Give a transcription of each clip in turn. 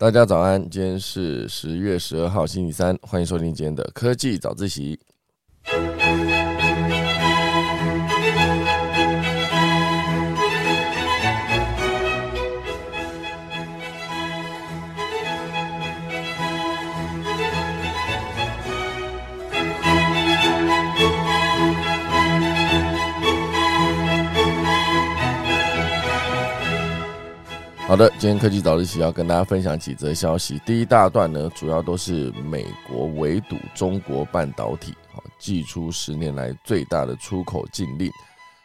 大家早安，今天是十月十二号，星期三，欢迎收听今天的科技早自习。好的，今天科技早自习要跟大家分享几则消息。第一大段呢，主要都是美国围堵中国半导体，好，祭出十年来最大的出口禁令。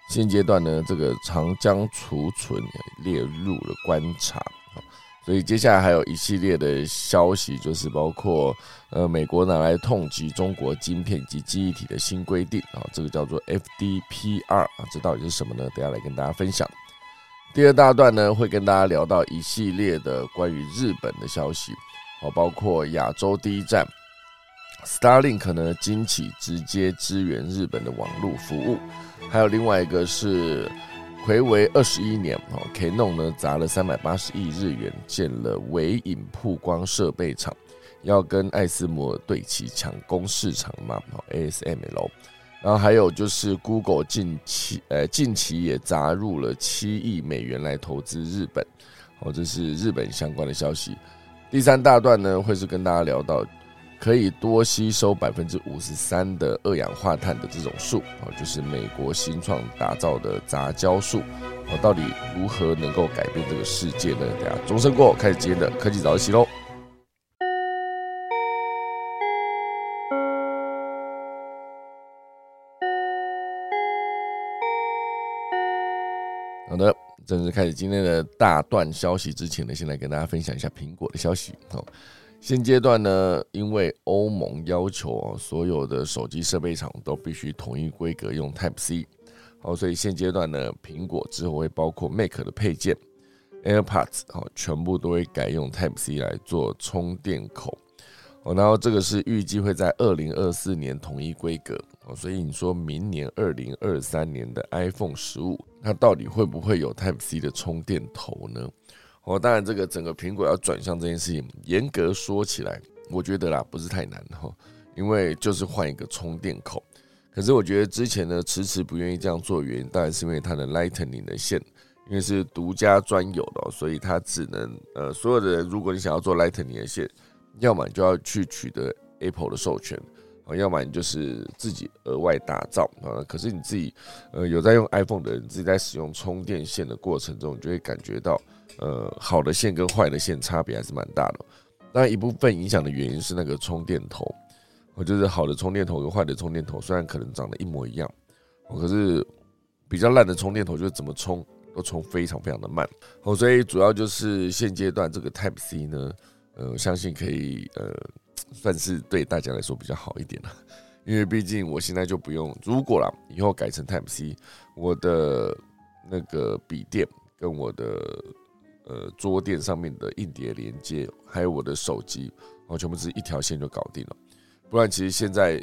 现阶段呢，这个长江储存列入了观察，所以接下来还有一系列的消息，就是包括呃，美国拿来痛击中国晶片及记忆体的新规定啊，这个叫做 FDPR 啊，这到底是什么呢？等下来跟大家分享。第二大段呢，会跟大家聊到一系列的关于日本的消息，哦，包括亚洲第一站 Starlink 呢惊起直接支援日本的网络服务，还有另外一个是回为二十一年哦，Canon 呢砸了三百八十亿日元建了微影曝光设备厂，要跟艾斯摩尔对齐抢攻市场嘛，哦 ASML。然后还有就是 Google 近期，呃，近期也砸入了七亿美元来投资日本，哦，这是日本相关的消息。第三大段呢，会是跟大家聊到可以多吸收百分之五十三的二氧化碳的这种树，哦，就是美国新创打造的杂交树，哦，到底如何能够改变这个世界呢？等下钟声过，开始今天的科技早起喽。好的，正式开始今天的大段消息之前呢，先来跟大家分享一下苹果的消息。好，现阶段呢，因为欧盟要求所有的手机设备厂都必须统一规格用 Type C，好，所以现阶段呢，苹果之后会包括 Mac 的配件 AirPods，好，全部都会改用 Type C 来做充电口。哦，然后这个是预计会在二零二四年统一规格哦，所以你说明年二零二三年的 iPhone 十五，它到底会不会有 Type C 的充电头呢？哦，当然这个整个苹果要转向这件事情，严格说起来，我觉得啦不是太难哈，因为就是换一个充电口。可是我觉得之前呢迟迟不愿意这样做，原因当然是因为它的 Lightning 的线，因为是独家专有的，所以它只能呃所有的人，如果你想要做 Lightning 的线。要么你就要去取得 Apple 的授权啊，要么你就是自己额外打造啊。可是你自己呃有在用 iPhone 的人，自己在使用充电线的过程中，你就会感觉到呃好的线跟坏的线差别还是蛮大的。当然一部分影响的原因是那个充电头，我就是好的充电头跟坏的充电头虽然可能长得一模一样，可是比较烂的充电头就是怎么充都充非常非常的慢。哦，所以主要就是现阶段这个 Type C 呢。呃，相信可以，呃，算是对大家来说比较好一点了，因为毕竟我现在就不用，如果啦，以后改成 Type C，我的那个笔电跟我的呃桌垫上面的硬碟连接，还有我的手机，我全部是一条线就搞定了。不然，其实现在，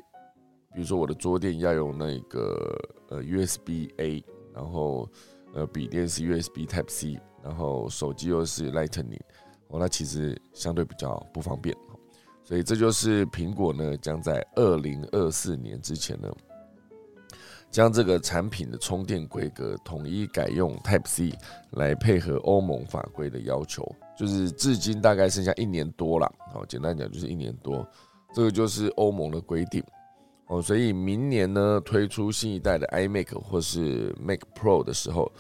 比如说我的桌垫要用那个呃 USB A，然后呃笔电是 USB Type C，然后手机又是 Lightning。哦，那其实相对比较不方便，所以这就是苹果呢将在二零二四年之前呢，将这个产品的充电规格统一改用 Type C 来配合欧盟法规的要求，就是至今大概剩下一年多了，好，简单讲就是一年多，这个就是欧盟的规定，哦，所以明年呢推出新一代的 iMac 或是 Mac Pro 的时候。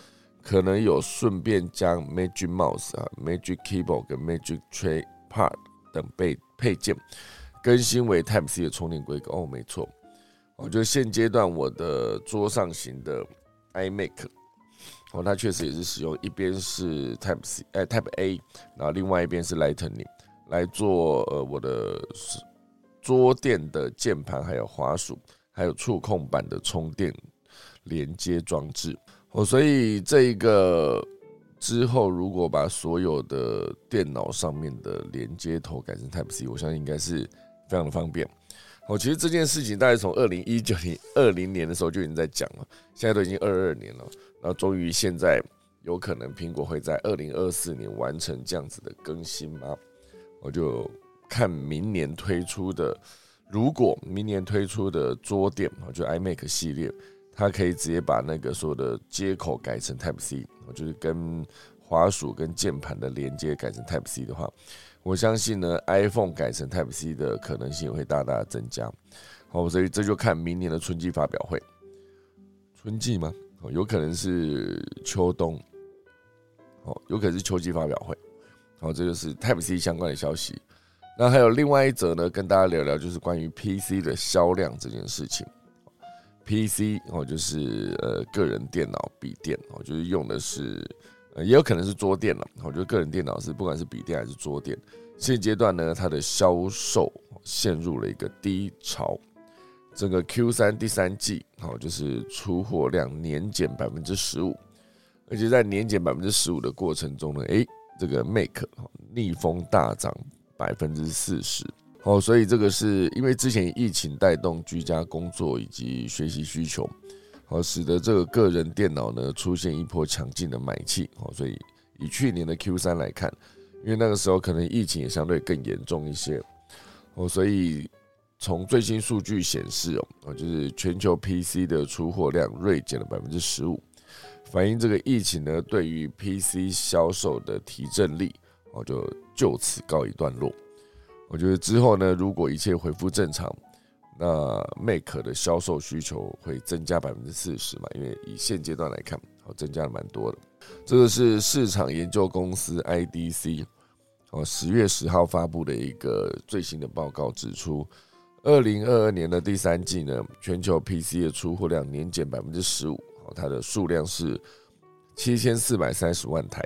可能有顺便将 Magic Mouse 啊、Magic Keyboard 跟 Magic Trackpad 等被配件。更新为 Type C 的充电规格。哦，没错，我觉得现阶段我的桌上型的 iMac 哦，它确实也是使用一边是 Type C 哎 Type A，然后另外一边是 Lightning 来做呃我的桌垫的键盘、还有滑鼠、还有触控板的充电连接装置。哦，所以这一个之后，如果把所有的电脑上面的连接头改成 Type C，我相信应该是非常的方便。哦，其实这件事情大概从二零一九年、二零年的时候就已经在讲了，现在都已经二二年了，然后终于现在有可能苹果会在二零二四年完成这样子的更新吗？我就看明年推出的，如果明年推出的桌垫，我就 iMac 系列，它可以直接把那个所有的接口改成 Type C，就是跟滑鼠跟键盘的连接改成 Type C 的话，我相信呢，iPhone 改成 Type C 的可能性会大大增加。好，所以这就看明年的春季发表会。春季吗？哦，有可能是秋冬。哦，有可能是秋季发表会。好，这就是 Type C 相关的消息。那还有另外一则呢，跟大家聊聊，就是关于 PC 的销量这件事情。PC 哦，就是呃个人电脑、笔电哦，就是用的是，呃，也有可能是桌垫了。我觉得个人电脑是不管是笔电还是桌垫，现阶段呢，它的销售陷入了一个低潮。整个 Q 三第三季，好，就是出货量年减百分之十五，而且在年减百分之十五的过程中呢，诶，这个 Make 逆风大涨百分之四十，好，所以这个是因为之前疫情带动居家工作以及学习需求，好，使得这个个人电脑呢出现一波强劲的买气，好，所以以去年的 Q 三来看，因为那个时候可能疫情也相对更严重一些，哦，所以。从最新数据显示哦，就是全球 PC 的出货量锐减了百分之十五，反映这个疫情呢对于 PC 销售的提振力哦，就就此告一段落。我觉得之后呢，如果一切恢复正常，那 Mac 的销售需求会增加百分之四十嘛？因为以现阶段来看，哦，增加了蛮多的。这个是市场研究公司 IDC 哦十月十号发布的一个最新的报告指出。二零二二年的第三季呢，全球 PC 的出货量年减百分之十五，哦，它的数量是七千四百三十万台，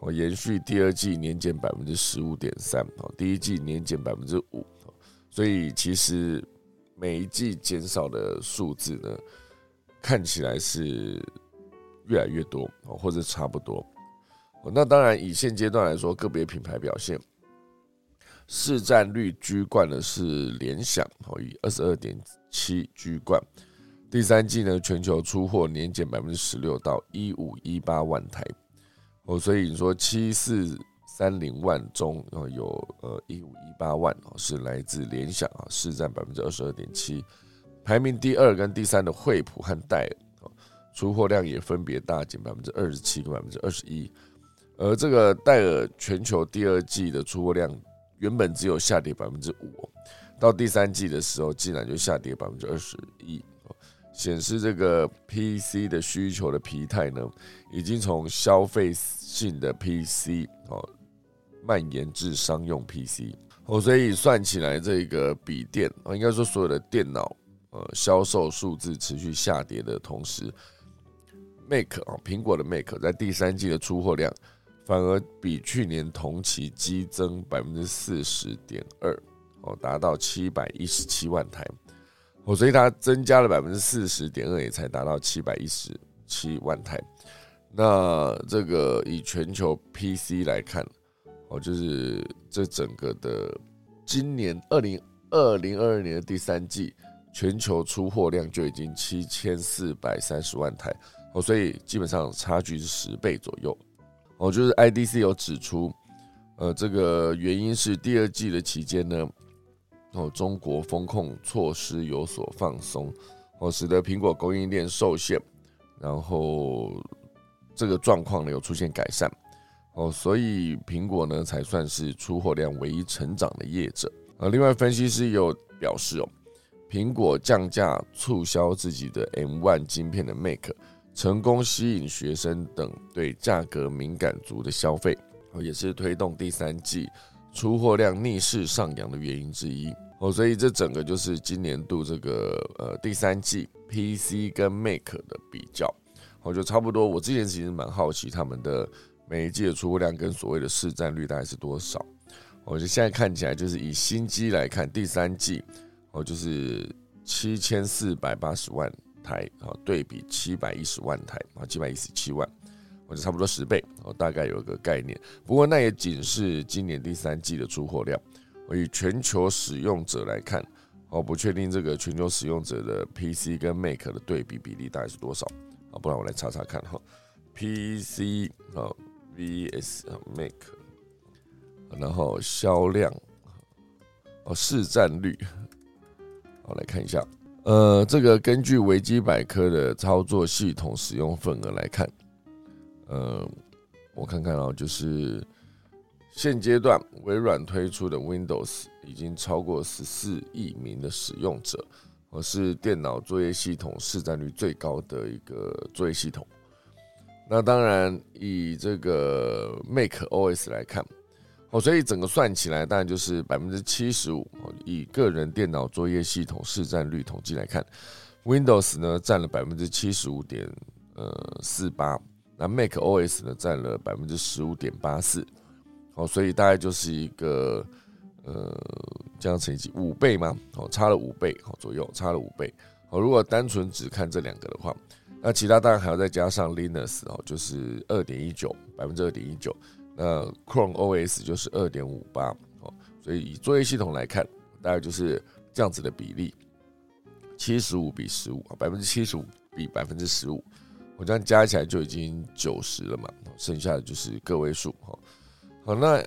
哦，延续第二季年减百分之十五点三，哦，第一季年减百分之五，所以其实每一季减少的数字呢，看起来是越来越多，哦，或者差不多，那当然以现阶段来说，个别品牌表现。市占率居冠的是联想，哦，以二十二点七居冠。第三季呢，全球出货年减百分之十六到一五一八万台，哦，所以你说七四三零万中，哦，有呃一五一八万哦是来自联想啊，市占百分之二十二点七。排名第二跟第三的惠普和戴尔，出货量也分别大减百分之二十七跟百分之二十一。而这个戴尔全球第二季的出货量。原本只有下跌百分之五，到第三季的时候，竟然就下跌百分之二十一，显示这个 PC 的需求的疲态呢，已经从消费性的 PC 哦蔓延至商用 PC 哦，所以算起来，这个笔电啊，应该说所有的电脑呃销售数字持续下跌的同时，Mac 啊苹果的 Mac 在第三季的出货量。反而比去年同期激增百分之四十点二，哦，达到七百一十七万台，哦，所以它增加了百分之四十点二，也才达到七百一十七万台。那这个以全球 PC 来看，哦，就是这整个的今年二零二零二二年的第三季，全球出货量就已经七千四百三十万台，哦，所以基本上差距是十倍左右。哦，就是 IDC 有指出，呃，这个原因是第二季的期间呢，哦，中国风控措施有所放松，哦，使得苹果供应链受限，然后这个状况呢有出现改善，哦，所以苹果呢才算是出货量唯一成长的业者。呃，另外分析师有表示哦，苹果降价促销自己的 M1 晶片的 Mac。成功吸引学生等对价格敏感族的消费，哦，也是推动第三季出货量逆势上扬的原因之一。哦，所以这整个就是今年度这个呃第三季 PC 跟 Mac 的比较，我就差不多。我之前其实蛮好奇他们的每一季的出货量跟所谓的市占率大概是多少。我觉得现在看起来就是以新机来看，第三季哦就是七千四百八十万。台啊，对比七百一十万台啊，七百一十七万，或者差不多十倍哦，大概有个概念。不过那也仅是今年第三季的出货量。以全球使用者来看，哦，不确定这个全球使用者的 PC 跟 Mac 的对比比例大概是多少啊？不然我来查查看哈。PC 啊 VS Mac，然后销量，哦，市占率，我来看一下，呃，这个根据维基百科的操作系统使用份额来看，呃，我看看啊，就是现阶段微软推出的 Windows 已经超过十四亿名的使用者，而是电脑作业系统市占率最高的一个作业系统。那当然，以这个 Mac OS 来看，哦，所以整个算起来，当然就是百分之七十五。以个人电脑作业系统市占率统计来看，Windows 呢占了百分之七十五点呃四八，那 Mac OS 呢占了百分之十五点八四。哦，所以大概就是一个呃这样成绩五倍嘛？哦，差了五倍哦左右，差了五倍。哦，如果单纯只看这两个的话。那其他当然还要再加上 Linux 哦，就是二点一九百分之二点一九，那 Chrome OS 就是二点五八哦，所以以作业系统来看，大概就是这样子的比例，七十五比十五啊，百分之七十五比百分之十五，我这样加起来就已经九十了嘛，剩下的就是个位数哈。好，那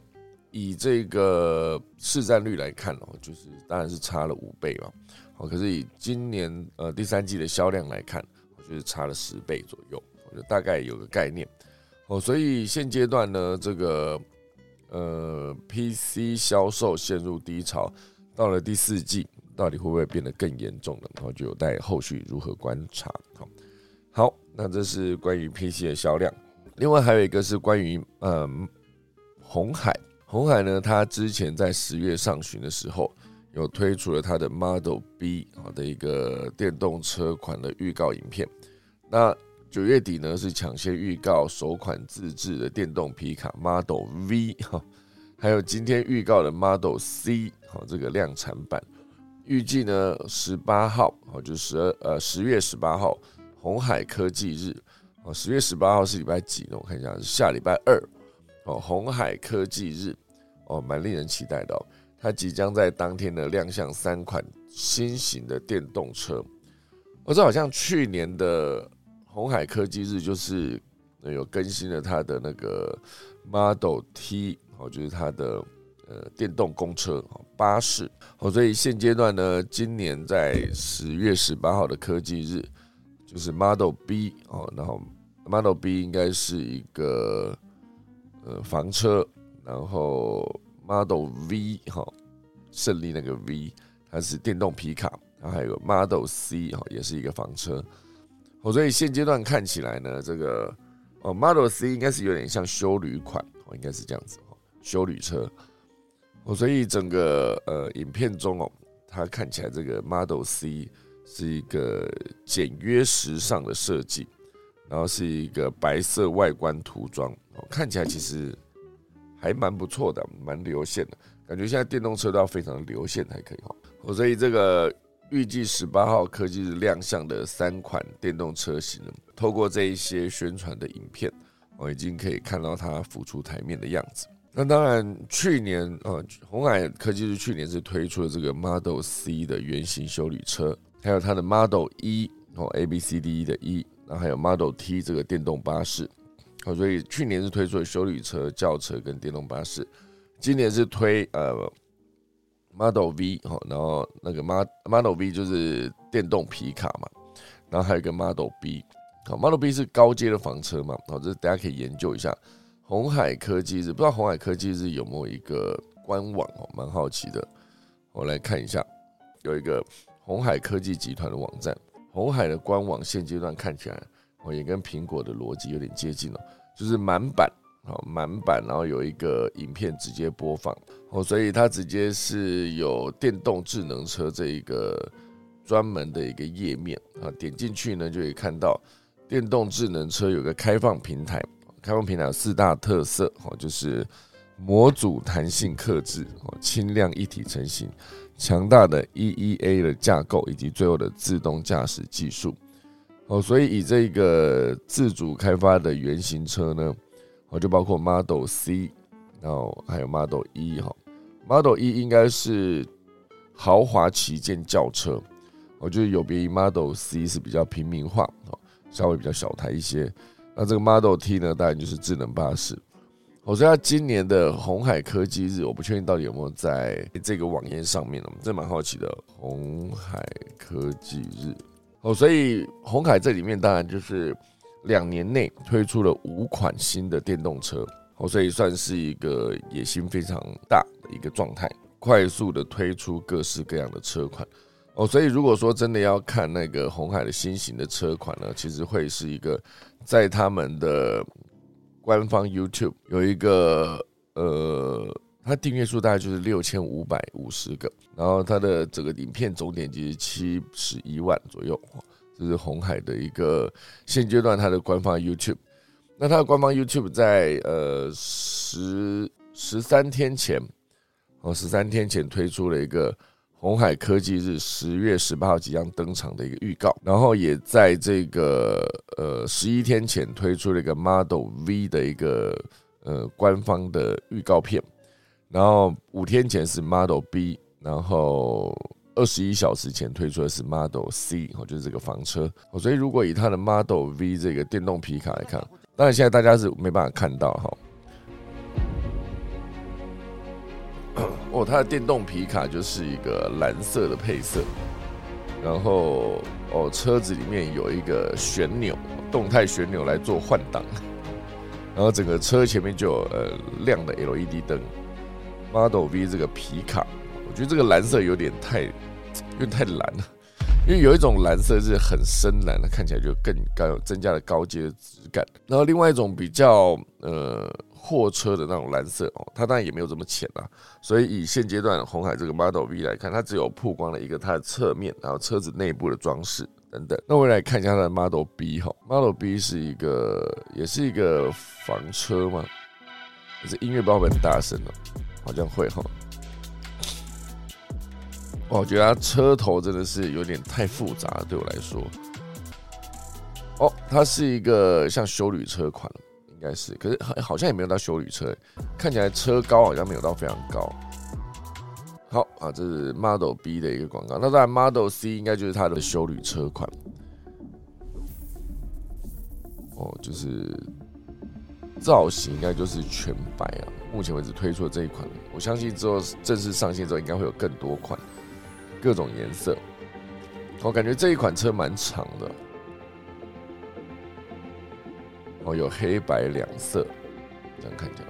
以这个市占率来看哦，就是当然是差了五倍嘛，好，可是以今年呃第三季的销量来看。就是差了十倍左右，我就大概有个概念哦。所以现阶段呢，这个呃 PC 销售陷入低潮，到了第四季，到底会不会变得更严重呢？然后就有待后续如何观察。好，好，那这是关于 PC 的销量。另外还有一个是关于嗯红海，红海呢，它之前在十月上旬的时候。有推出了它的 Model B 啊的一个电动车款的预告影片。那九月底呢是抢先预告首款自制的电动皮卡 Model V 哈，还有今天预告的 Model C 好这个量产版，预计呢十八号好就十二呃十月十八号红海科技日哦十月十八号是礼拜几呢？我看一下是下礼拜二哦红海科技日哦蛮令人期待的哦。它即将在当天呢亮相三款新型的电动车，我这好像去年的红海科技日就是有更新了它的那个 Model T 哦，就是它的呃电动公车巴士哦，所以现阶段呢，今年在十月十八号的科技日就是 Model B 哦，然后 Model B 应该是一个呃房车，然后。Model V 哈，胜利那个 V，它是电动皮卡，然后还有 Model C 哈，也是一个房车。哦，所以现阶段看起来呢，这个哦 Model C 应该是有点像修旅款哦，应该是这样子哦，修旅车。哦，所以整个呃影片中哦，它看起来这个 Model C 是一个简约时尚的设计，然后是一个白色外观涂装，哦，看起来其实。还蛮不错的，蛮流线的感觉。现在电动车都要非常流线才可以哈。所以这个预计十八号科技日亮相的三款电动车型，透过这一些宣传的影片，我已经可以看到它浮出台面的样子。那当然，去年呃，红海科技日去年是推出了这个 Model C 的原型修理车，还有它的 Model E 哦 A B C D E 的 E，然后还有 Model T 这个电动巴士。好，所以去年是推出了修理车、轿车跟电动巴士，今年是推呃 Model V 哈，然后那个 Model V 就是电动皮卡嘛，然后还有一个 Model B，好，Model B 是高阶的房车嘛，好，这大家可以研究一下。红海科技日不知道红海科技日有没有一个官网哦，蛮好奇的，我来看一下，有一个红海科技集团的网站，红海的官网现阶段看起来。哦，也跟苹果的逻辑有点接近哦，就是满版，哦满版，然后有一个影片直接播放，哦，所以它直接是有电动智能车这一个专门的一个页面啊，点进去呢就可以看到电动智能车有个开放平台，开放平台有四大特色，哦，就是模组弹性克制，哦，轻量一体成型，强大的 EEA 的架构，以及最后的自动驾驶技术。哦，所以以这个自主开发的原型车呢，哦，就包括 Model C，然后还有 Model E 哈，Model E 应该是豪华旗舰轿车，我觉得有别于 Model C 是比较平民化，哦，稍微比较小台一些。那这个 Model T 呢，当然就是智能巴士。我说他今年的红海科技日，我不确定到底有没有在这个网页上面了，这蛮好奇的。红海科技日，哦，所以红海这里面当然就是两年内推出了五款新的电动车，哦，所以算是一个野心非常大的一个状态，快速的推出各式各样的车款，哦，所以如果说真的要看那个红海的新型的车款呢，其实会是一个在他们的。官方 YouTube 有一个呃，它订阅数大概就是六千五百五十个，然后它的整个影片总点击七十一万左右，这是红海的一个现阶段它的官方 YouTube。那它的官方 YouTube 在呃十十三天前，哦十三天前推出了一个。红海科技日十月十八号即将登场的一个预告，然后也在这个呃十一天前推出了一个 Model V 的一个呃官方的预告片，然后五天前是 Model B，然后二十一小时前推出的是 Model C，哦就是这个房车，所以如果以它的 Model V 这个电动皮卡来看，当然现在大家是没办法看到哈。哦，它的电动皮卡就是一个蓝色的配色，然后哦，车子里面有一个旋钮，动态旋钮来做换挡，然后整个车前面就有呃亮的 LED 灯。Model V 这个皮卡，我觉得这个蓝色有点太，有点太蓝了，因为有一种蓝色是很深蓝，它看起来就更高，增加了高阶质感。然后另外一种比较呃。货车的那种蓝色哦，它当然也没有这么浅啊，所以以现阶段红海这个 Model V 来看，它只有曝光了一个它的侧面，然后车子内部的装饰等等。那我们来看一下它的 Model B 哈，Model B 是一个也是一个房车嘛，这音乐包很大声哦，好像会哈。我觉得它车头真的是有点太复杂，对我来说。哦，它是一个像修旅车款。应该是，可是好好像也没有到修旅车，看起来车高好像没有到非常高。好啊，这是 Model B 的一个广告。那当然 Model C 应该就是它的修旅车款。哦，就是造型应该就是全白啊。目前为止推出的这一款，我相信之后正式上线之后应该会有更多款，各种颜色。我感觉这一款车蛮长的。哦，有黑白两色，这样看起来，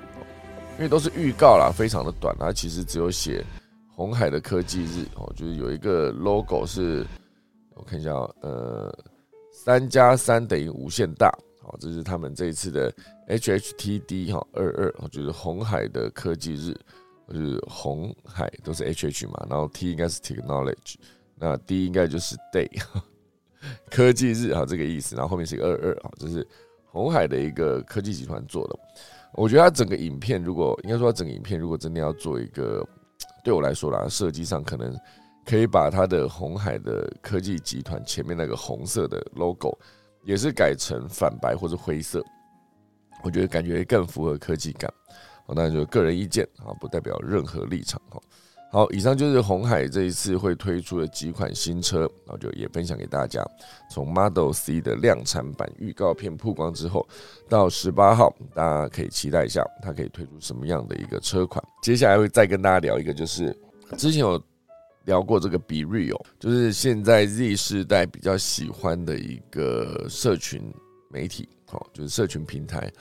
因为都是预告啦，非常的短，它其实只有写红海的科技日哦，就是有一个 logo 是，我看一下，呃，三加三等于无限大，好，这是他们这一次的 HHTD 哈二二，就是红海的科技日，就是红海都是 HH 嘛，然后 T 应该是 Technology，那 D 应该就是 Day 科技日哈这个意思，然后后面是一个二二啊，这是。红海的一个科技集团做的，我觉得它整个影片，如果应该说整个影片，如果真的要做一个，对我来说啦，设计上可能可以把它的红海的科技集团前面那个红色的 logo 也是改成反白或者灰色，我觉得感觉更符合科技感。哦，那就个人意见啊，不代表任何立场哈。好，以上就是红海这一次会推出的几款新车，然后就也分享给大家。从 Model C 的量产版预告片曝光之后，到十八号，大家可以期待一下，它可以推出什么样的一个车款。接下来会再跟大家聊一个，就是之前有聊过这个 Be Real，就是现在 Z 世代比较喜欢的一个社群媒体，好，就是社群平台，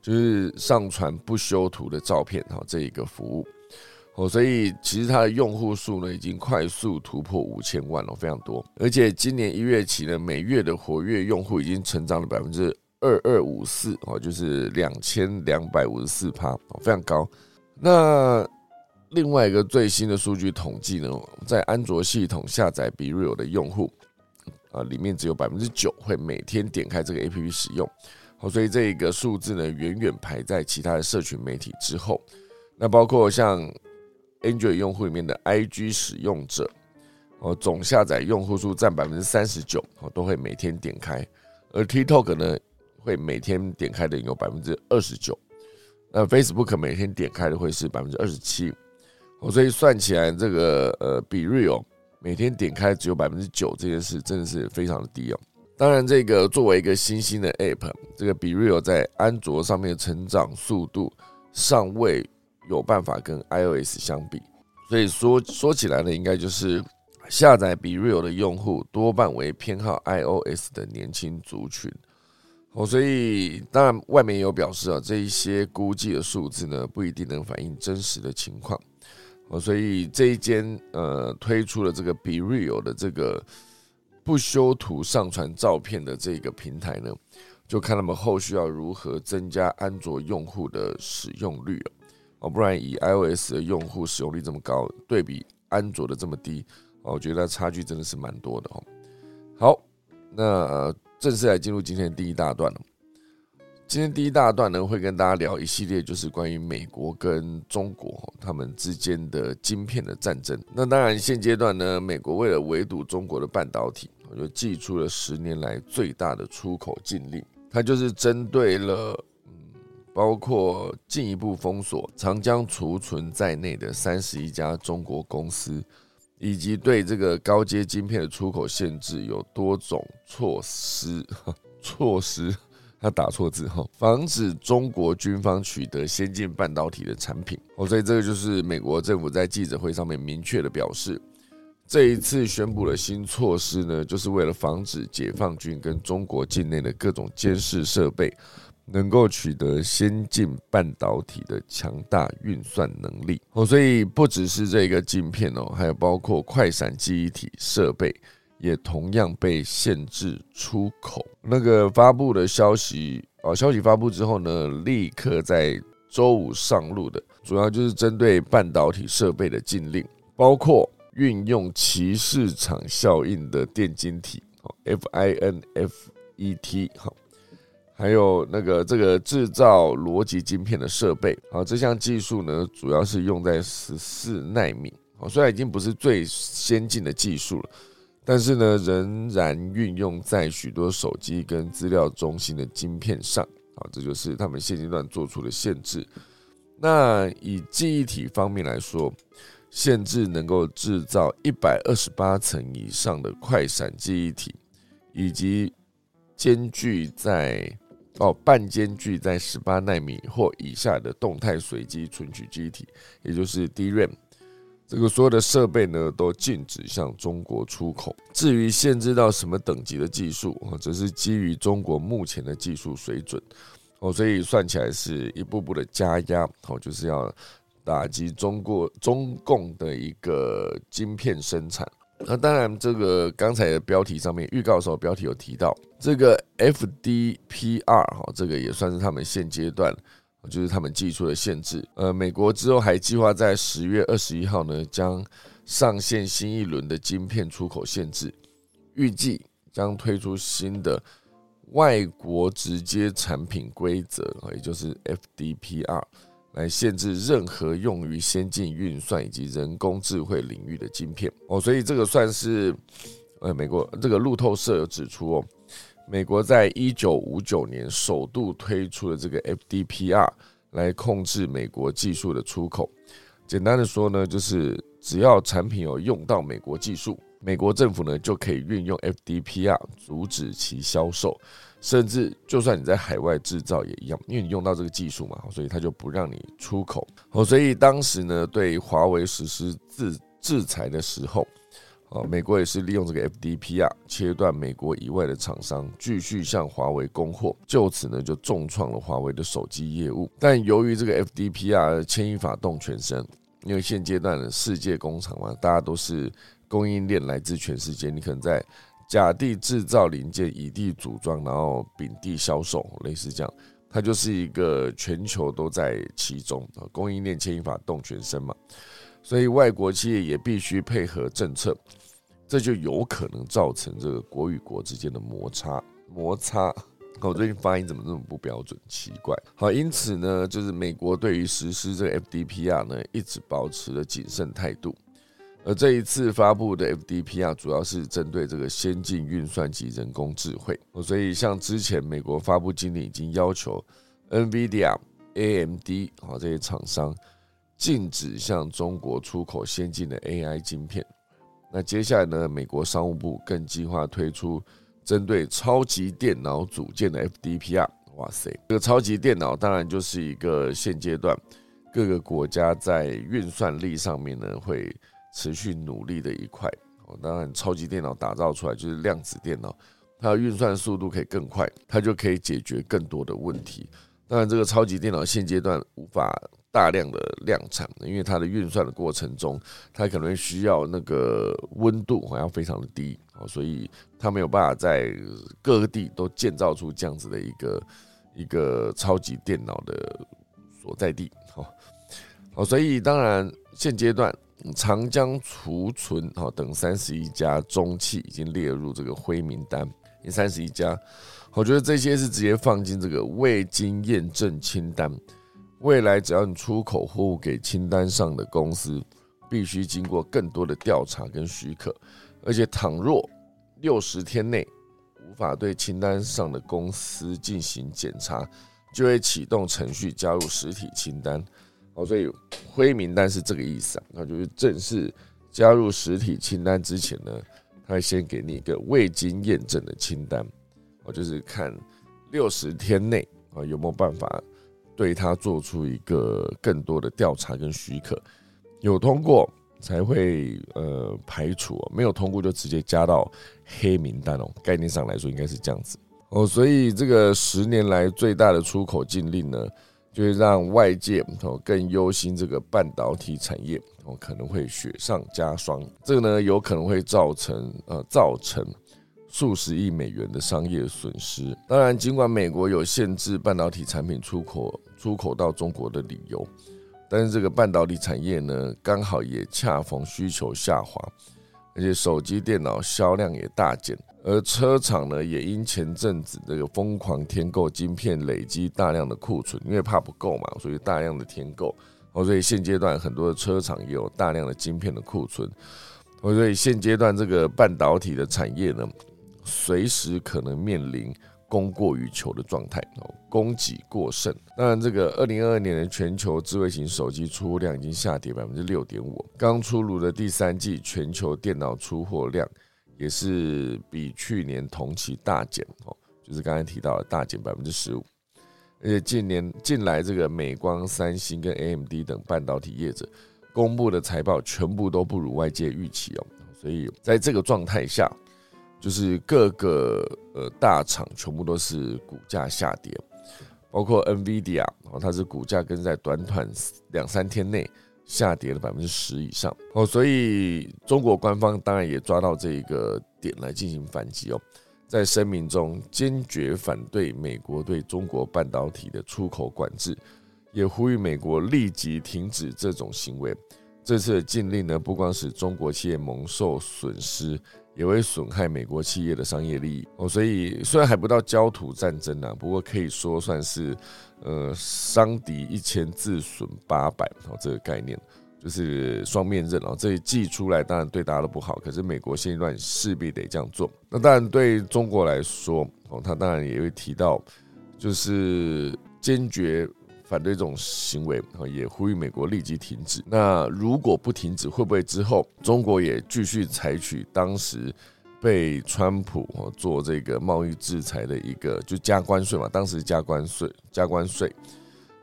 就是上传不修图的照片，哈，这一个服务。哦，所以其实它的用户数呢，已经快速突破五千万了，非常多。而且今年一月起呢，每月的活跃用户已经成长了百分之二二五四，哦，就是两千两百五十四趴，非常高。那另外一个最新的数据统计呢，在安卓系统下载 b r e a l 的用户，啊，里面只有百分之九会每天点开这个 APP 使用。好，所以这一个数字呢，远远排在其他的社群媒体之后。那包括像 Android 用户里面的 IG 使用者，哦，总下载用户数占百分之三十九，哦，都会每天点开；而 TikTok 呢，会每天点开的有百分之二十九，那 Facebook 每天点开的会是百分之二十七，哦，所以算起来，这个呃，比 Real 每天点开只有百分之九这件事，真的是非常的低哦。当然，这个作为一个新兴的 App，这个比 Real 在安卓上面的成长速度。尚未有办法跟 iOS 相比。所以说说起来呢，应该就是下载 b r e a l 的用户多半为偏好 iOS 的年轻族群。哦，所以当然外面也有表示啊，这一些估计的数字呢，不一定能反映真实的情况。哦，所以这一间呃推出了这个 Be r e a l 的这个不修图上传照片的这个平台呢，就看他们后续要如何增加安卓用户的使用率了。哦，不然以 iOS 的用户使用率这么高，对比安卓的这么低，哦，我觉得差距真的是蛮多的哦。好，那正式来进入今天的第一大段了。今天第一大段呢，会跟大家聊一系列，就是关于美国跟中国他们之间的晶片的战争。那当然，现阶段呢，美国为了围堵中国的半导体，我就寄出了十年来最大的出口禁令，它就是针对了。嗯包括进一步封锁长江储存在内的三十一家中国公司，以及对这个高阶晶片的出口限制有多种 措施。措施，他打错字哈，防止中国军方取得先进半导体的产品。哦，所以这个就是美国政府在记者会上面明确的表示，这一次宣布的新措施呢，就是为了防止解放军跟中国境内的各种监视设备。能够取得先进半导体的强大运算能力哦，所以不只是这个镜片哦，还有包括快闪记忆体设备也同样被限制出口。那个发布的消息哦，消息发布之后呢，立刻在周五上路的，主要就是针对半导体设备的禁令，包括运用其市场效应的电晶体哦，FINFET 好。还有那个这个制造逻辑晶片的设备，啊，这项技术呢，主要是用在十四纳米，啊，虽然已经不是最先进的技术了，但是呢，仍然运用在许多手机跟资料中心的晶片上，啊，这就是他们现阶段做出的限制。那以记忆体方面来说，限制能够制造一百二十八层以上的快闪记忆体，以及间距在哦，半间距在十八纳米或以下的动态随机存取记忆体，也就是 DRAM，这个所有的设备呢都禁止向中国出口。至于限制到什么等级的技术，则是基于中国目前的技术水准。哦，所以算起来是一步步的加压，哦，就是要打击中国中共的一个晶片生产。那当然，这个刚才的标题上面预告的时候，标题有提到这个 FDPR 哈，这个也算是他们现阶段就是他们寄出的限制。呃，美国之后还计划在十月二十一号呢，将上线新一轮的晶片出口限制，预计将推出新的外国直接产品规则也就是 FDPR。来限制任何用于先进运算以及人工智慧领域的晶片哦，所以这个算是呃，美国这个路透社有指出哦，美国在一九五九年首度推出了这个 FDPR 来控制美国技术的出口。简单的说呢，就是只要产品有用到美国技术，美国政府呢就可以运用 FDPR 阻止其销售。甚至就算你在海外制造也一样，因为你用到这个技术嘛，所以它就不让你出口。哦，所以当时呢，对华为实施制制裁的时候，啊，美国也是利用这个 FDPR 切断美国以外的厂商继续向华为供货，就此呢就重创了华为的手机业务。但由于这个 FDPR 牵一发动全身，因为现阶段的世界工厂嘛，大家都是供应链来自全世界，你可能在。甲地制造零件，乙地组装，然后丙地销售，类似这样，它就是一个全球都在其中啊，供应链牵一发动全身嘛，所以外国企业也必须配合政策，这就有可能造成这个国与国之间的摩擦摩擦。我最近发音怎么这么不标准？奇怪。好，因此呢，就是美国对于实施这个 FDPR 呢，一直保持了谨慎态度。而这一次发布的 FDPR 主要是针对这个先进运算及人工智慧，所以像之前美国发布经理已经要求 NVIDIA、AMD 啊这些厂商禁止向中国出口先进的 AI 晶片。那接下来呢，美国商务部更计划推出针对超级电脑组件的 FDPR，哇塞，这个超级电脑当然就是一个现阶段各个国家在运算力上面呢会持续努力的一块。哦当然，超级电脑打造出来就是量子电脑，它的运算速度可以更快，它就可以解决更多的问题。当然，这个超级电脑现阶段无法大量的量产，因为它的运算的过程中，它可能需要那个温度好像非常的低哦所以它没有办法在各个地都建造出这样子的一个一个超级电脑的所在地哦。好，所以当然现阶段。长江储存哈等三十一家中企已经列入这个灰名单，三十一家，我觉得这些是直接放进这个未经验证清单。未来只要你出口货物给清单上的公司，必须经过更多的调查跟许可，而且倘若六十天内无法对清单上的公司进行检查，就会启动程序加入实体清单。哦，所以灰名单是这个意思啊，那就是正式加入实体清单之前呢，他会先给你一个未经验证的清单，哦，就是看六十天内啊有没有办法对他做出一个更多的调查跟许可，有通过才会呃排除，没有通过就直接加到黑名单哦。概念上来说应该是这样子哦，所以这个十年来最大的出口禁令呢。就会让外界哦更忧心这个半导体产业哦可能会雪上加霜，这个呢有可能会造成呃造成数十亿美元的商业损失。当然，尽管美国有限制半导体产品出口出口到中国的理由，但是这个半导体产业呢刚好也恰逢需求下滑，而且手机电脑销量也大减。而车厂呢，也因前阵子这个疯狂添购晶片，累积大量的库存，因为怕不够嘛，所以大量的添购。哦，所以现阶段很多的车厂也有大量的晶片的库存。所以现阶段这个半导体的产业呢，随时可能面临供过于求的状态，哦，供给过剩。当然，这个二零二二年的全球智慧型手机出货量已经下跌百分之六点五。刚出炉的第三季全球电脑出货量。也是比去年同期大减哦，就是刚才提到的大减百分之十五，而且近年近来这个美光、三星跟 AMD 等半导体业者公布的财报全部都不如外界预期哦，所以在这个状态下，就是各个呃大厂全部都是股价下跌，包括 NVIDIA 哦，它是股价跟在短短两三天内。下跌了百分之十以上哦，所以中国官方当然也抓到这一个点来进行反击哦，在声明中坚决反对美国对中国半导体的出口管制，也呼吁美国立即停止这种行为。这次的禁令呢，不光使中国企业蒙受损失，也会损害美国企业的商业利益哦。所以虽然还不到焦土战争啊，不过可以说算是呃伤敌一千自损八百哦，这个概念就是双面刃啊。这一寄出来当然对大家都不好，可是美国现阶段势必得这样做。那当然对中国来说哦，他当然也会提到，就是坚决。反对这种行为啊，也呼吁美国立即停止。那如果不停止，会不会之后中国也继续采取当时被川普做这个贸易制裁的一个就加关税嘛？当时加关税加关税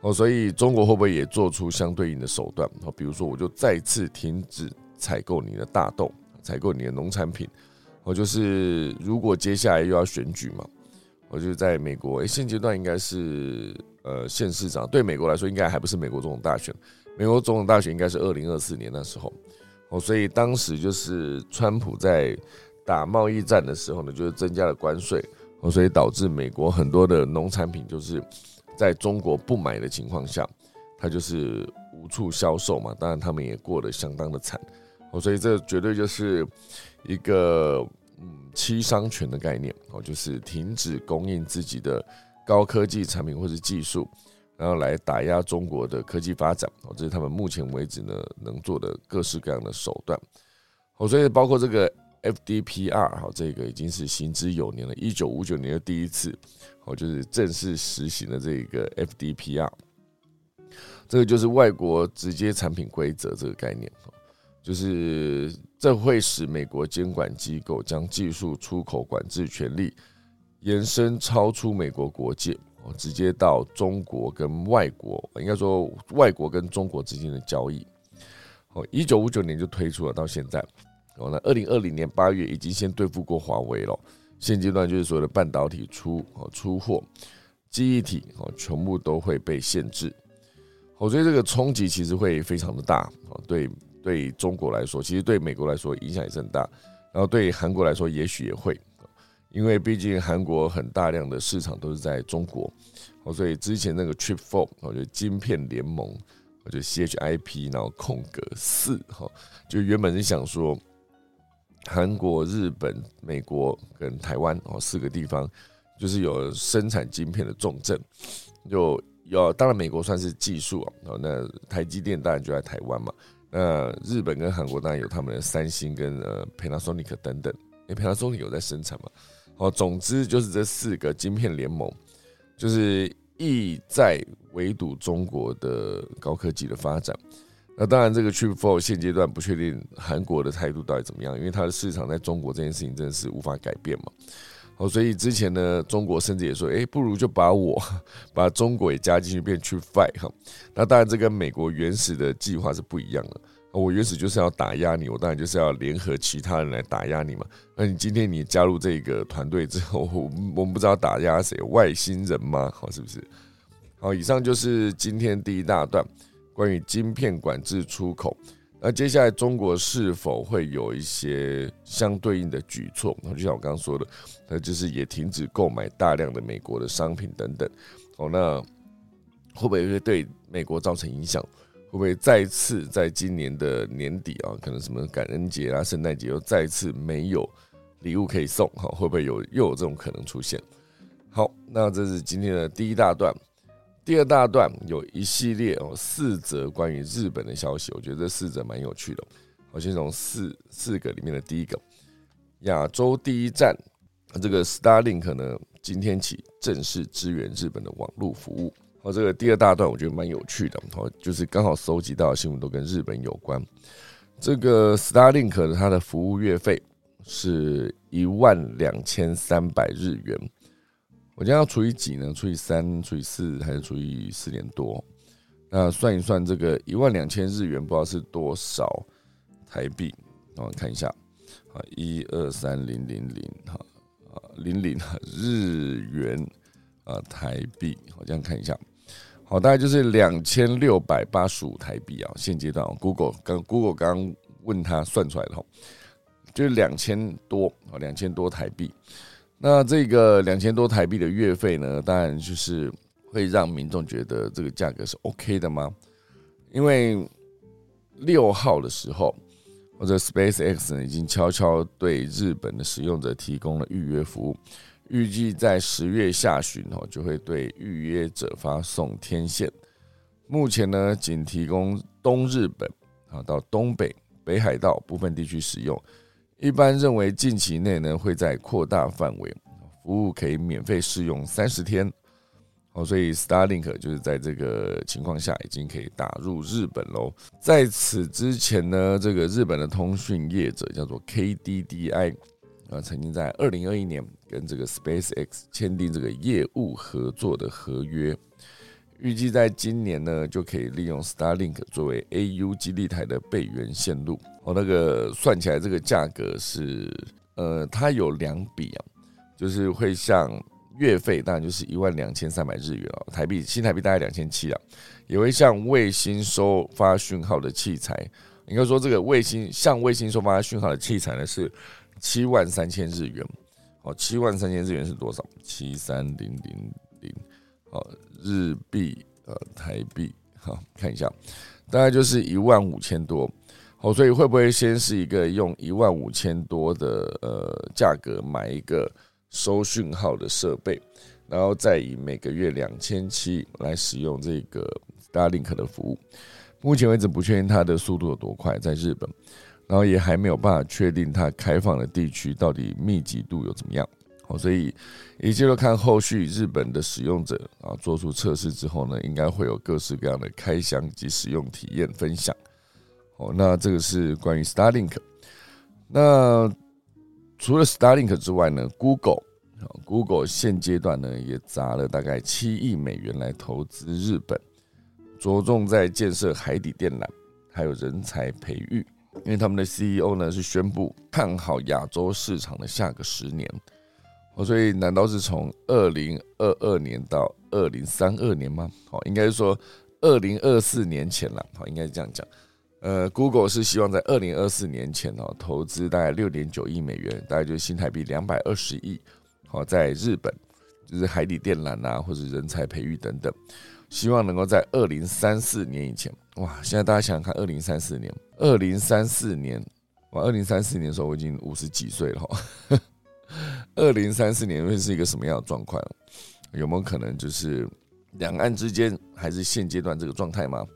哦，所以中国会不会也做出相对应的手段？哦，比如说我就再次停止采购你的大豆，采购你的农产品。哦，就是如果接下来又要选举嘛，我就在美国现阶段应该是。呃，县市长对美国来说，应该还不是美国总统大选。美国总统大选应该是二零二四年那时候哦，所以当时就是川普在打贸易战的时候呢，就是增加了关税哦，所以导致美国很多的农产品就是在中国不买的情况下，它就是无处销售嘛。当然，他们也过得相当的惨哦，所以这绝对就是一个嗯七伤拳的概念哦，就是停止供应自己的。高科技产品或者技术，然后来打压中国的科技发展哦，这是他们目前为止呢能做的各式各样的手段。哦，所以包括这个 FDPR 哈，这个已经是行之有年了，一九五九年的第一次哦，就是正式实行的这个 FDPR，这个就是外国直接产品规则这个概念哦，就是这会使美国监管机构将技术出口管制权利。延伸超出美国国界，哦，直接到中国跟外国，应该说外国跟中国之间的交易。哦，一九五九年就推出了，到现在，哦，那二零二零年八月已经先对付过华为了。现阶段就是所有的半导体出哦出货，记忆体哦全部都会被限制。哦，所以这个冲击其实会非常的大哦，对对中国来说，其实对美国来说影响也是很大，然后对韩国来说也许也会，因为毕竟韩国很大量的市场都是在中国，哦，所以之前那个 Chip Four，我觉得晶片联盟。就 CHIP，然后空格四哈，就原本是想说，韩国、日本、美国跟台湾哦四个地方，就是有生产晶片的重镇，就要当然美国算是技术，哦那台积电当然就在台湾嘛，那日本跟韩国当然有他们的三星跟呃 Panasonic 等等，因为 Panasonic 有在生产嘛，哦总之就是这四个晶片联盟，就是意在。围堵中国的高科技的发展，那当然这个 Chip Four 现阶段不确定韩国的态度到底怎么样，因为它的市场在中国这件事情真的是无法改变嘛。哦，所以之前呢，中国甚至也说，哎，不如就把我把中国也加进去变去 fight 哈。那当然这跟美国原始的计划是不一样的。我原始就是要打压你，我当然就是要联合其他人来打压你嘛。那你今天你加入这个团队之后，我我们不知道打压谁，外星人吗？好，是不是？好，以上就是今天第一大段关于晶片管制出口。那接下来中国是否会有一些相对应的举措？那就像我刚刚说的，那就是也停止购买大量的美国的商品等等。哦，那会不会会对美国造成影响？会不会再次在今年的年底啊，可能什么感恩节啊、圣诞节又再次没有礼物可以送？哈，会不会有又有这种可能出现？好，那这是今天的第一大段。第二大段有一系列哦，四则关于日本的消息，我觉得这四则蛮有趣的。我先从四四个里面的第一个，亚洲第一站，这个 Starlink 呢，今天起正式支援日本的网络服务。好，这个第二大段我觉得蛮有趣的，好，就是刚好搜集到的新闻都跟日本有关。这个 Starlink 的它的服务月费是一万两千三百日元。我今天要除以几呢？除以三，除以四，还是除以四点多？那算一算，这个一万两千日元，不知道是多少台币？我看一下，啊，一二三零零零，哈啊零零日元啊台币，我这样看一下，好，大概就是两千六百八十五台币啊。现阶段，Google 刚 Google 刚问他算出来的哈，就是两千多啊，两千多台币。那这个两千多台币的月费呢，当然就是会让民众觉得这个价格是 OK 的吗？因为六号的时候，或者 SpaceX 呢已经悄悄对日本的使用者提供了预约服务，预计在十月下旬哦就会对预约者发送天线。目前呢，仅提供东日本啊到东北北海道部分地区使用。一般认为，近期内呢会在扩大范围，服务可以免费试用三十天。哦，所以 Starlink 就是在这个情况下已经可以打入日本喽。在此之前呢，这个日本的通讯业者叫做 KDDI 啊，曾经在二零二一年跟这个 SpaceX 签订这个业务合作的合约。预计在今年呢，就可以利用 Starlink 作为 AU 基地台的备援线路。哦，那个算起来这个价格是，呃，它有两笔啊，就是会像月费，当然就是一万两千三百日元哦，台币新台币大概两千七啊，也会像卫星收发讯号的器材，应该说这个卫星向卫星收发讯号的器材呢是七万三千日元。哦，七万三千日元是多少？七三零零零。哦。日币呃台币好看一下，大概就是一万五千多，好，所以会不会先是一个用一万五千多的呃价格买一个收讯号的设备，然后再以每个月两千七来使用这个 Starlink 的服务？目前为止不确定它的速度有多快，在日本，然后也还没有办法确定它开放的地区到底密集度有怎么样。哦，所以一切都看后续日本的使用者啊做出测试之后呢，应该会有各式各样的开箱及使用体验分享。哦，那这个是关于 Starlink。那除了 Starlink 之外呢，Google 啊 Google 现阶段呢也砸了大概七亿美元来投资日本，着重在建设海底电缆，还有人才培育。因为他们的 CEO 呢是宣布看好亚洲市场的下个十年，哦，所以难道是从二零二二年到二零三二年吗？好，应该是说二零二四年前了，好，应该是这样讲。呃，Google 是希望在二零二四年前哦，投资大概六点九亿美元，大概就是新台币两百二十亿，好，在日本就是海底电缆啊，或者人才培育等等，希望能够在二零三四年以前，哇，现在大家想想看，二零三四年。二零三四年，哇！二零三四年的时候，我已经五十几岁了哈。二零三四年会是一个什么样的状况？有没有可能就是两岸之间还是现阶段这个状态吗？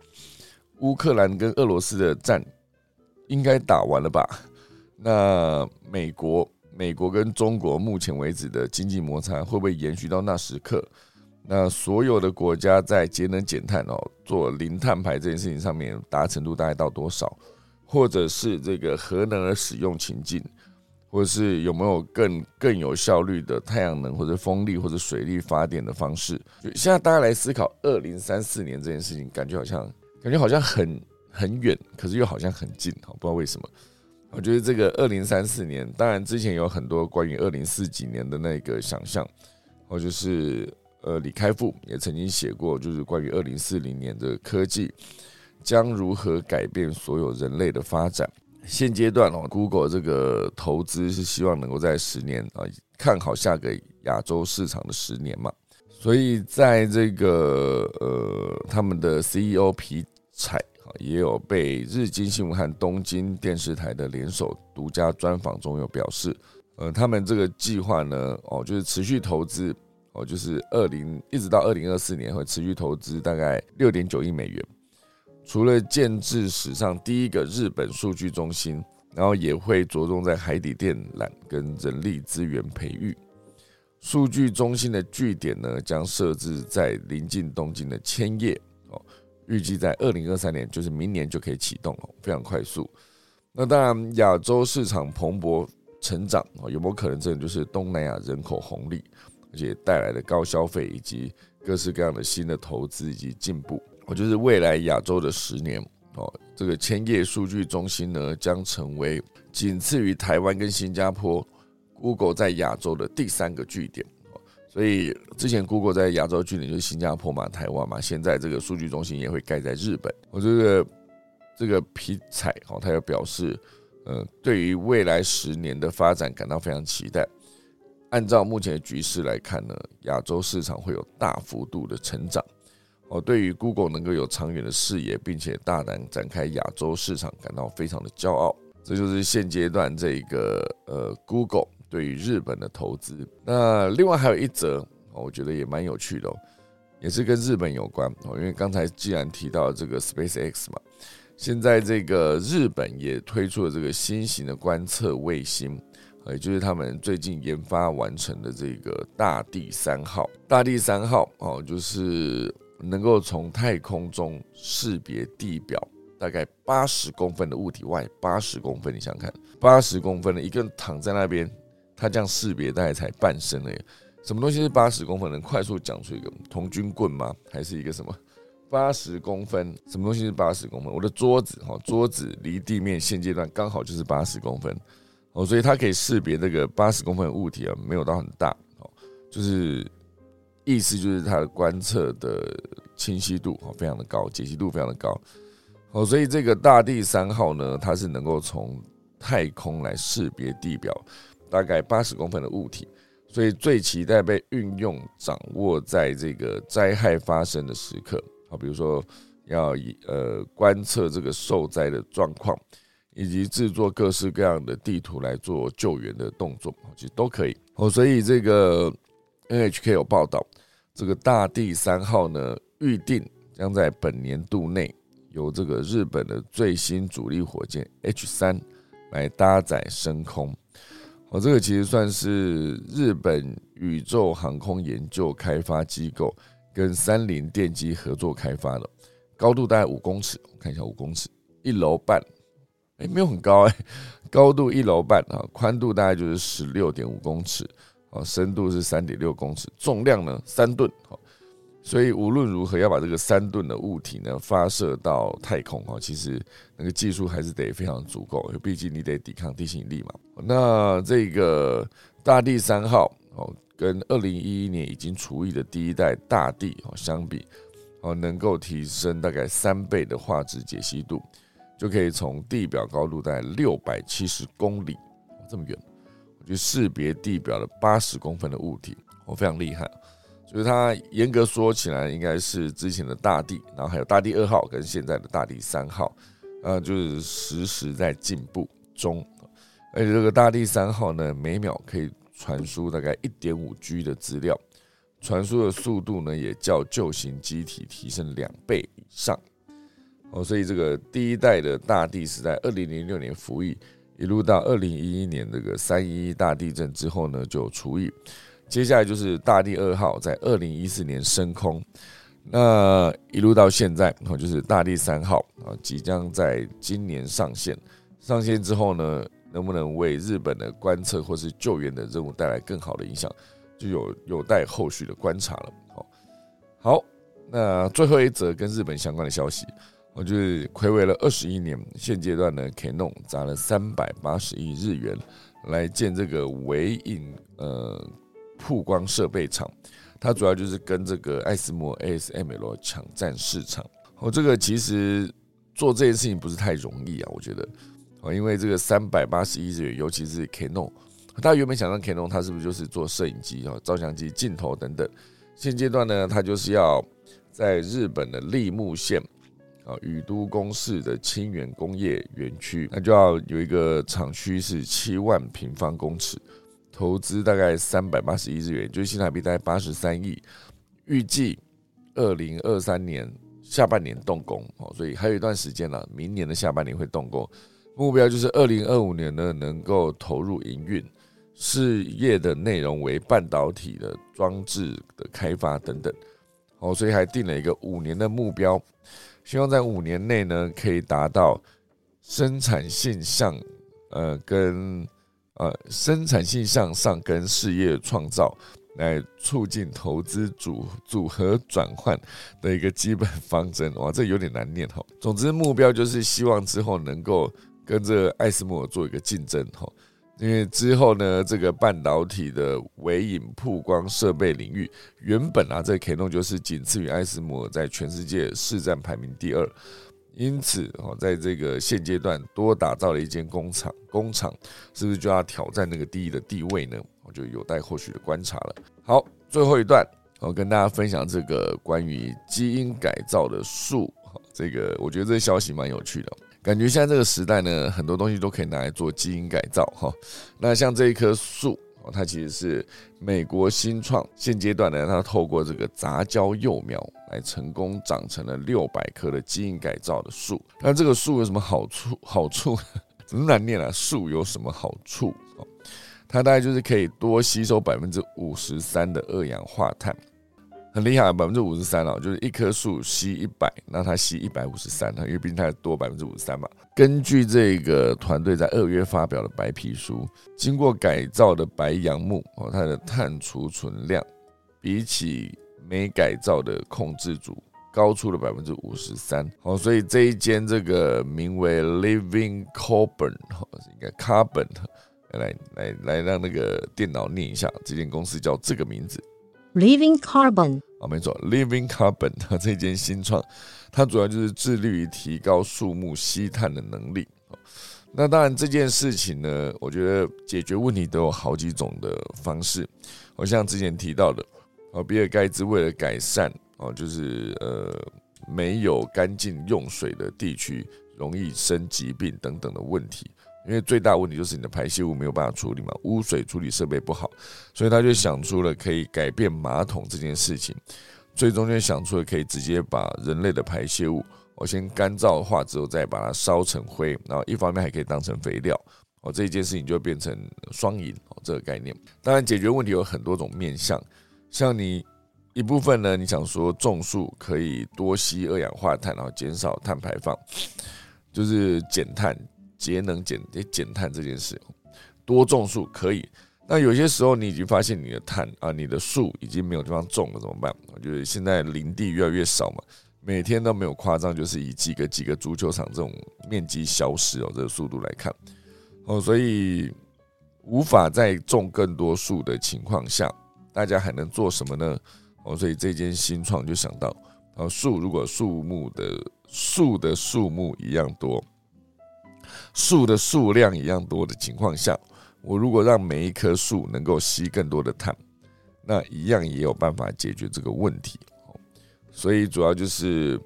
乌克兰跟俄罗斯的战应该打完了吧？那美国、美国跟中国目前为止的经济摩擦会不会延续到那时刻？那所有的国家在节能减碳哦，做零碳排这件事情上面达成度大概到多少？或者是这个核能的使用情境，或者是有没有更更有效率的太阳能或者风力或者水力发电的方式？现在大家来思考二零三四年这件事情，感觉好像感觉好像很很远，可是又好像很近，哈，不知道为什么。我觉得这个二零三四年，当然之前有很多关于二零四几年的那个想象，或就是。呃，李开复也曾经写过，就是关于二零四零年的科技将如何改变所有人类的发展。现阶段哦，Google 这个投资是希望能够在十年啊，看好下个亚洲市场的十年嘛。所以在这个呃，他们的 CEO 皮彩啊，也有被日经新闻和东京电视台的联手独家专访中有表示，呃，他们这个计划呢，哦，就是持续投资。哦，就是二零一直到二零二四年会持续投资大概六点九亿美元，除了建制史上第一个日本数据中心，然后也会着重在海底电缆跟人力资源培育。数据中心的据点呢，将设置在临近东京的千叶。哦，预计在二零二三年，就是明年就可以启动哦，非常快速。那当然，亚洲市场蓬勃成长，哦，有没有可能这就是东南亚人口红利？而且带来的高消费以及各式各样的新的投资以及进步，我就是未来亚洲的十年哦，这个千叶数据中心呢将成为仅次于台湾跟新加坡，Google 在亚洲的第三个据点。所以之前 Google 在亚洲据点就是新加坡嘛、台湾嘛，现在这个数据中心也会盖在日本。我觉得这个皮彩哦，他又表示，呃，对于未来十年的发展感到非常期待。按照目前的局势来看呢，亚洲市场会有大幅度的成长。哦，对于 Google 能够有长远的视野，并且大胆展开亚洲市场，感到非常的骄傲。这就是现阶段这个呃 Google 对于日本的投资。那另外还有一则，我觉得也蛮有趣的，也是跟日本有关哦。因为刚才既然提到这个 SpaceX 嘛，现在这个日本也推出了这个新型的观测卫星。也就是他们最近研发完成的这个大地三号，大地三号哦，就是能够从太空中识别地表大概八十公分的物体外八十公分，你想看八十公分的一个人躺在那边，他这样识别大概才半身而已。什么东西是八十公分？能快速讲出一个童军棍吗？还是一个什么八十公分？什么东西是八十公分？我的桌子哈，桌子离地面现阶段刚好就是八十公分。哦，所以它可以识别这个八十公分的物体啊，没有到很大哦，就是意思就是它的观测的清晰度非常的高，解析度非常的高哦，所以这个大地三号呢，它是能够从太空来识别地表大概八十公分的物体，所以最期待被运用掌握在这个灾害发生的时刻啊，比如说要以呃观测这个受灾的状况。以及制作各式各样的地图来做救援的动作，其实都可以哦。所以这个 NHK 有报道，这个大地三号呢，预定将在本年度内由这个日本的最新主力火箭 H 三来搭载升空。哦，这个其实算是日本宇宙航空研究开发机构跟三菱电机合作开发的，高度大概五公尺，我看一下五公尺，一楼半。哎，没有很高哎，高度一楼半啊，宽度大概就是十六点五公尺，哦，深度是三点六公尺，重量呢三吨，哦，所以无论如何要把这个三吨的物体呢发射到太空，哦，其实那个技术还是得非常足够，毕竟你得抵抗地心引力嘛。那这个大地三号，哦，跟二零一一年已经除役的第一代大地，哦相比，哦，能够提升大概三倍的画质解析度。就可以从地表高度在六百七十公里这么远，去识别地表的八十公分的物体，我非常厉害。所以它严格说起来，应该是之前的大地，然后还有大地二号跟现在的大地三号，呃，就是实时在进步中。而且这个大地三号呢，每秒可以传输大概一点五 G 的资料，传输的速度呢，也较旧型机体提升两倍以上。哦，所以这个第一代的大地是在二零零六年服役，一路到二零一一年这个三一一大地震之后呢，就除以。接下来就是大地二号在二零一四年升空，那一路到现在，然就是大地三号啊，即将在今年上线。上线之后呢，能不能为日本的观测或是救援的任务带来更好的影响，就有有待后续的观察了。好，好，那最后一则跟日本相关的消息。我就是暌违了二十一年，现阶段呢，Canon 砸了三百八十亿日元来建这个微影呃曝光设备厂，它主要就是跟这个爱思摩 ASML 抢占市场。哦，这个其实做这件事情不是太容易啊，我觉得哦，因为这个三百八十亿日元，尤其是 Canon，大家原本想让 Canon 它是不是就是做摄影机啊、照相机、镜头等等，现阶段呢，它就是要在日本的立木县。啊，宇都宫市的清源工业园区，那就要有一个厂区是七万平方公尺，投资大概三百八十亿日元，就是新台币大概八十三亿，预计二零二三年下半年动工哦，所以还有一段时间了，明年的下半年会动工，目标就是二零二五年呢能够投入营运，事业的内容为半导体的装置的开发等等，哦，所以还定了一个五年的目标。希望在五年内呢，可以达到生产性向呃跟呃生产性向上跟事业创造，来促进投资组组合转换的一个基本方针。哇，这有点难念哈。总之目标就是希望之后能够跟这个艾斯摩做一个竞争哈。因为之后呢，这个半导体的微影曝光设备领域，原本啊，这 Canon 就是仅次于爱思摩在全世界市占排名第二。因此哦，在这个现阶段多打造了一间工厂，工厂是不是就要挑战那个第一的地位呢？我就有待后续的观察了。好，最后一段，我跟大家分享这个关于基因改造的树，这个我觉得这消息蛮有趣的。感觉现在这个时代呢，很多东西都可以拿来做基因改造哈。那像这一棵树，它其实是美国新创，现阶段呢，它透过这个杂交幼苗来成功长成了六百棵的基因改造的树。那这个树有什么好处？好处怎么难念啊？树有什么好处？它大概就是可以多吸收百分之五十三的二氧化碳。很厉害，百分之五十三哦，就是一棵树吸一百，那它吸一百五十三它因为毕竟它多百分之五十三嘛。根据这个团队在二月发表的白皮书，经过改造的白杨木哦，它的碳储存量比起没改造的控制组高出了百分之五十三。好，所以这一间这个名为 Living Carbon 哈，应该 Carbon 来来来让那个电脑念一下，这间公司叫这个名字。Living Carbon 啊，没错，Living Carbon 它 这间新创，它主要就是致力于提高树木吸碳的能力。那当然这件事情呢，我觉得解决问题都有好几种的方式。我像之前提到的，哦，比尔盖茨为了改善哦，就是呃没有干净用水的地区容易生疾病等等的问题。因为最大问题就是你的排泄物没有办法处理嘛，污水处理设备不好，所以他就想出了可以改变马桶这件事情，最终就想出了可以直接把人类的排泄物，我先干燥化之后再把它烧成灰，然后一方面还可以当成肥料，哦，这一件事情就变成双赢哦这个概念。当然解决问题有很多种面向，像你一部分呢，你想说种树可以多吸二氧化碳，然后减少碳排放，就是减碳。节能减减碳这件事，多种树可以，那有些时候你已经发现你的碳啊，你的树已经没有地方种了，怎么办？就是现在林地越来越少嘛，每天都没有夸张，就是以几个几个足球场这种面积消失哦，这个速度来看哦，所以无法再种更多树的情况下，大家还能做什么呢？哦，所以这间新创就想到，哦，树如果树木的树的数目一样多，树的数量一样多的情况下。我如果让每一棵树能够吸更多的碳，那一样也有办法解决这个问题。所以主要就是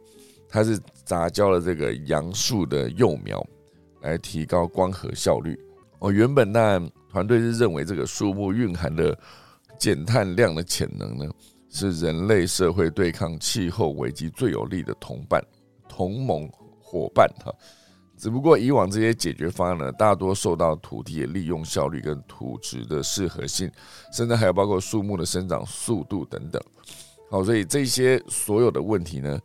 它是杂交了这个杨树的幼苗，来提高光合效率。哦，原本那团队是认为这个树木蕴含的减碳量的潜能呢，是人类社会对抗气候危机最有力的同伴、同盟伙伴哈。只不过以往这些解决方案呢，大多受到土地的利用效率跟土质的适合性，甚至还有包括树木的生长速度等等。好，所以这些所有的问题呢，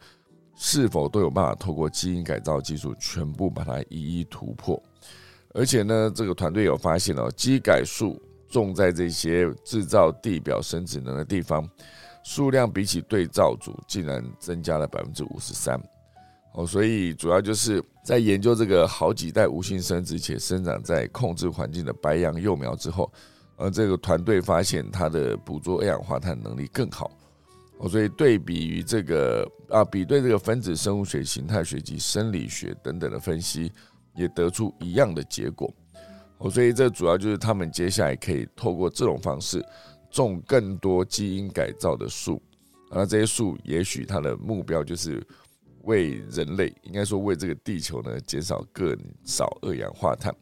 是否都有办法透过基因改造技术全部把它一一突破？而且呢，这个团队有发现哦，基改树种在这些制造地表生殖能的地方，数量比起对照组竟然增加了百分之五十三。哦，所以主要就是在研究这个好几代无性生殖且生长在控制环境的白杨幼苗之后，呃，这个团队发现它的捕捉二氧化碳能力更好。哦，所以对比于这个啊，比对这个分子生物学、形态学及生理学等等的分析，也得出一样的结果。哦，所以这主要就是他们接下来可以透过这种方式种更多基因改造的树，而这些树也许它的目标就是。为人类，应该说为这个地球呢，减少更少二氧化碳。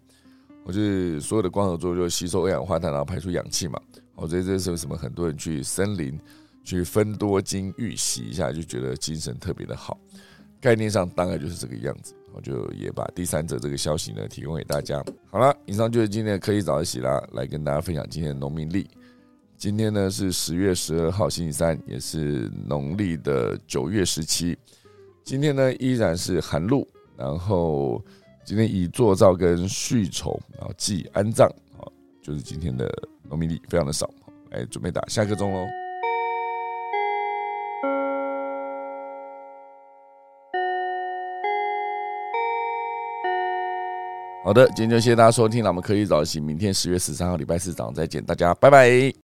我就是所有的光合作用就吸收二氧化碳，然后排出氧气嘛。我觉得这是为什么很多人去森林去分多金预习一下，就觉得精神特别的好。概念上大概就是这个样子。我就也把第三者这个消息呢提供给大家。好了，以上就是今天的科技早起啦，来跟大家分享今天的农民历。今天呢是十月十二号星期三，也是农历的九月十七。今天呢依然是寒露，然后今天以做灶跟续筹，然后祭安葬，好，就是今天的农民历非常的少，来准备打下个钟喽。好的，今天就谢谢大家收听，那我们可以早起，明天十月十三号礼拜四早上再见，大家拜拜。